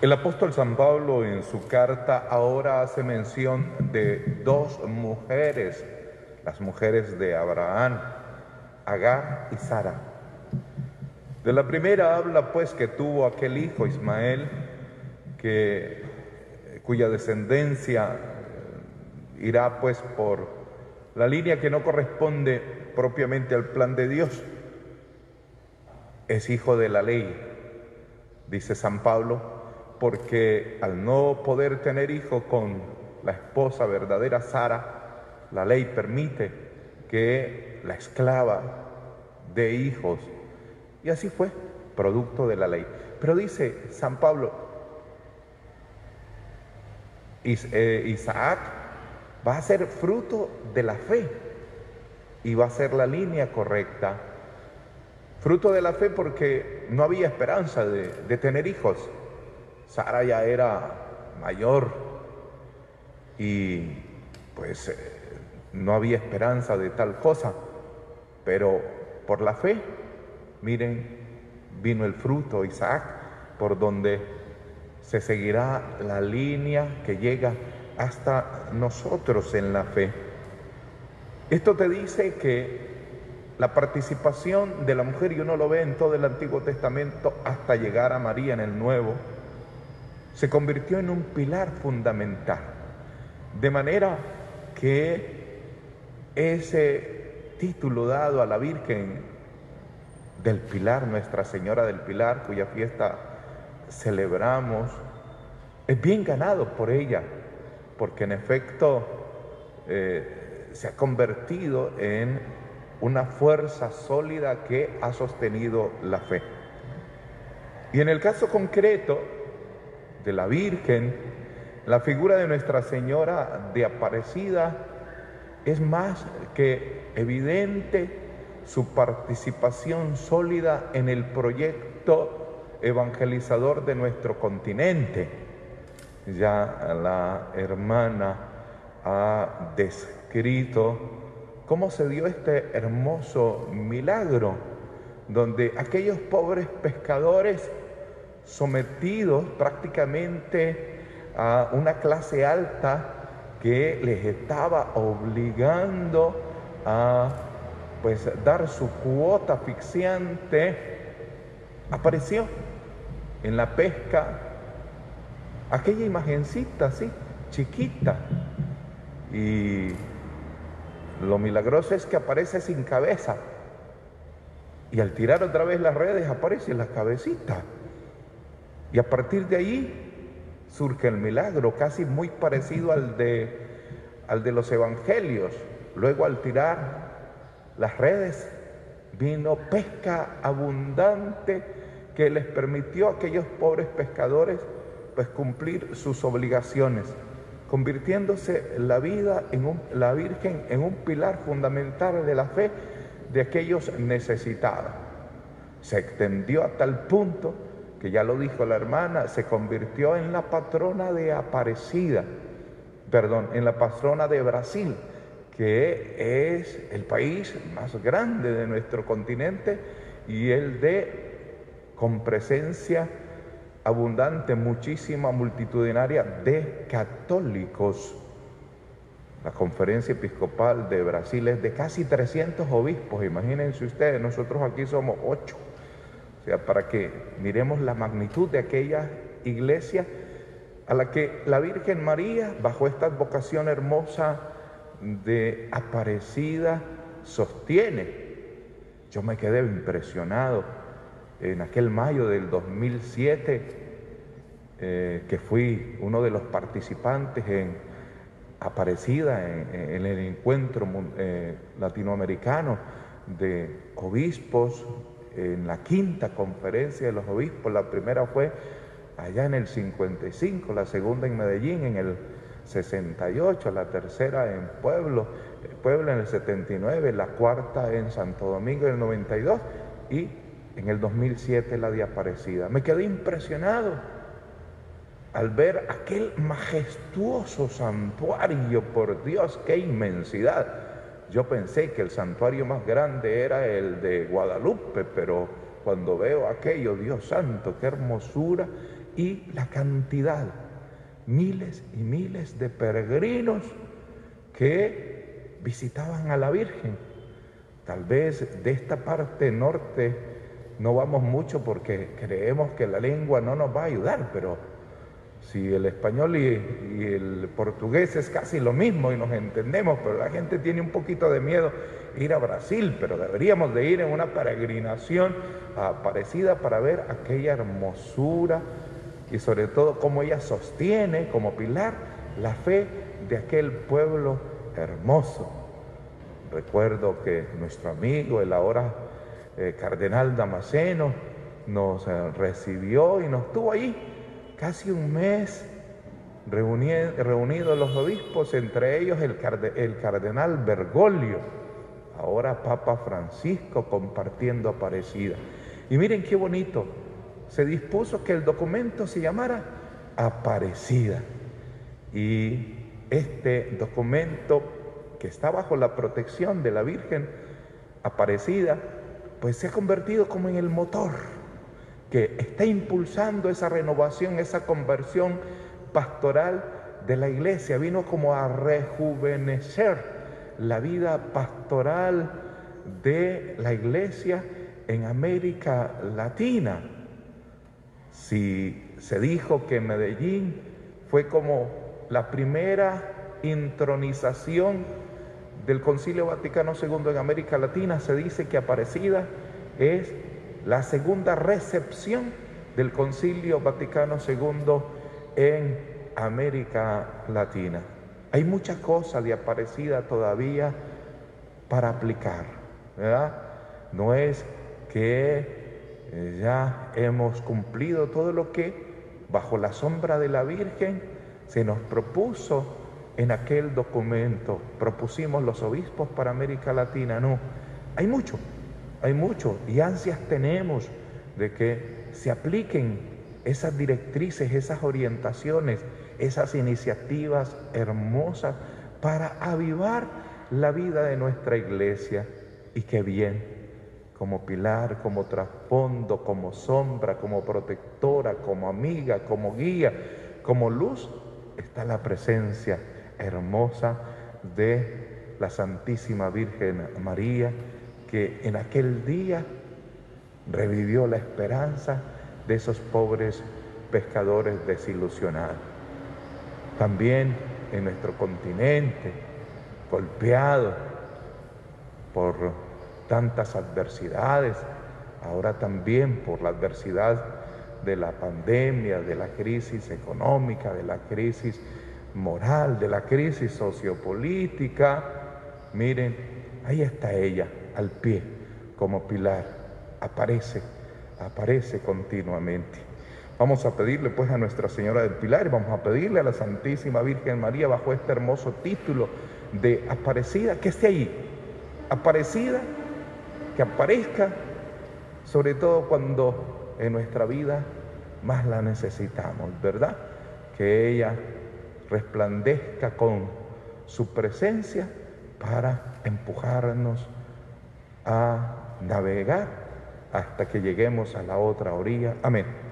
El apóstol San Pablo en su carta ahora hace mención de dos mujeres, las mujeres de Abraham, Agar y Sara. De la primera habla pues que tuvo aquel hijo Ismael, que, cuya descendencia irá pues por la línea que no corresponde propiamente al plan de Dios. Es hijo de la ley, dice San Pablo, porque al no poder tener hijo con la esposa verdadera Sara, la ley permite que la esclava de hijos. Y así fue, producto de la ley. Pero dice San Pablo, eh, Isaac va a ser fruto de la fe y va a ser la línea correcta. Fruto de la fe porque no había esperanza de, tener hijos. Sara ya era mayor y pues eh, no había esperanza de tal cosa. Pero por la fe, miren, vino el fruto, Isaac, por donde se seguirá la línea que llega hasta nosotros en la fe. Esto te dice que la participación de la mujer, y uno lo ve en todo el Antiguo Testamento hasta llegar a María en el Nuevo, se convirtió en un pilar fundamental. De manera que ese título dado a la Virgen del Pilar, Nuestra Señora del Pilar, cuya fiesta celebramos, es bien ganado por ella, porque en efecto eh, se ha convertido en una fuerza sólida que ha sostenido la fe. Y en el caso concreto de la Virgen, la figura de Nuestra Señora de Aparecida es más que evidente su participación sólida en el proyecto evangelizador de nuestro continente. Ya la hermana ha descrito cómo se dio este hermoso milagro, donde aquellos pobres pescadores sometidos prácticamente a una clase alta que les estaba obligando a pues dar su cuota asfixiante, apareció en la pesca aquella imagencita así, chiquita. Y lo milagroso es que aparece sin cabeza. Y al tirar otra vez las redes aparece la cabecita. Y a partir de ahí surge el milagro, casi muy parecido al de, al de los evangelios. Luego al tirar las redes vino pesca abundante que les permitió a aquellos pobres pescadores pues cumplir sus obligaciones, convirtiéndose la vida en la Virgen en un pilar fundamental de la fe de aquellos necesitados. Se extendió a tal punto que ya lo dijo la hermana, se convirtió en la patrona de Aparecida, perdón, en la patrona de Brasil, que es el país más grande de nuestro continente y el de con presencia abundante, muchísima, multitudinaria de católicos. La conferencia episcopal de Brasil es de casi 300 obispos, imagínense ustedes, nosotros aquí somos ocho. O sea, para que miremos la magnitud de aquella iglesia a la que la Virgen María, bajo esta vocación hermosa de aparecida, sostiene. Yo me quedé impresionado en aquel mayo del 2007, eh, que fui uno de los participantes en Aparecida, en, el encuentro eh, latinoamericano de obispos, en la quinta conferencia de los obispos, la primera fue allá en el 55, la segunda en Medellín en el 68, la tercera en Pueblo, Puebla en el 79, la cuarta en Santo Domingo en el 92 y en el 2007 la de Aparecida. Me quedé impresionado al ver aquel majestuoso santuario, por Dios, qué inmensidad. Yo pensé que el santuario más grande era el de Guadalupe, pero cuando veo aquello, Dios santo, qué hermosura y la cantidad, miles y miles de peregrinos que visitaban a la Virgen. Tal vez de esta parte norte no vamos mucho porque creemos que la lengua no nos va a ayudar, pero si el español y, el portugués es casi lo mismo y nos entendemos, pero la gente tiene un poquito de miedo ir a Brasil, pero deberíamos de ir en una peregrinación parecida para ver aquella hermosura y sobre todo cómo ella sostiene como pilar la fe de aquel pueblo hermoso. Recuerdo que nuestro amigo, el ahora eh, cardenal Damasceno, nos eh, recibió y nos tuvo ahí casi un mes reunidos los obispos, entre ellos el, cardenal Bergoglio, ahora Papa Francisco compartiendo Aparecida. Y miren qué bonito, se dispuso que el documento se llamara Aparecida. Y este documento que está bajo la protección de la Virgen Aparecida, pues se ha convertido como en el motor que está impulsando esa renovación, esa conversión pastoral de la iglesia. Vino como a rejuvenecer la vida pastoral de la iglesia en América Latina. Si se dijo que Medellín fue como la primera intronización del Concilio Vaticano II en América Latina, se dice que Aparecida es la segunda recepción del Concilio Vaticano II en América Latina. Hay muchas cosas de Aparecida todavía para aplicar, ¿verdad? No es que eh, ya hemos cumplido todo lo que bajo la sombra de la Virgen se nos propuso en aquel documento, propusimos los obispos para América Latina, no, hay mucho, hay mucho y ansias tenemos de que se apliquen esas directrices, esas orientaciones, esas iniciativas hermosas para avivar la vida de nuestra iglesia. Y qué bien, como pilar, como trasfondo, como sombra, como protectora, como amiga, como guía, como luz, está la presencia hermosa de la Santísima Virgen María que en aquel día revivió la esperanza de esos pobres pescadores desilusionados. También en nuestro continente, golpeado por tantas adversidades, ahora también por la adversidad de la pandemia, de la crisis económica, de la crisis moral, de la crisis sociopolítica. Miren, ahí está ella, al pie como pilar, aparece, aparece continuamente. Vamos a pedirle pues a Nuestra Señora del Pilar vamos a pedirle a la Santísima Virgen María bajo este hermoso título de Aparecida, que esté ahí, Aparecida, que aparezca, sobre todo cuando en nuestra vida más la necesitamos, ¿verdad? Que ella resplandezca con su presencia para empujarnos a navegar hasta que lleguemos a la otra orilla. Amén.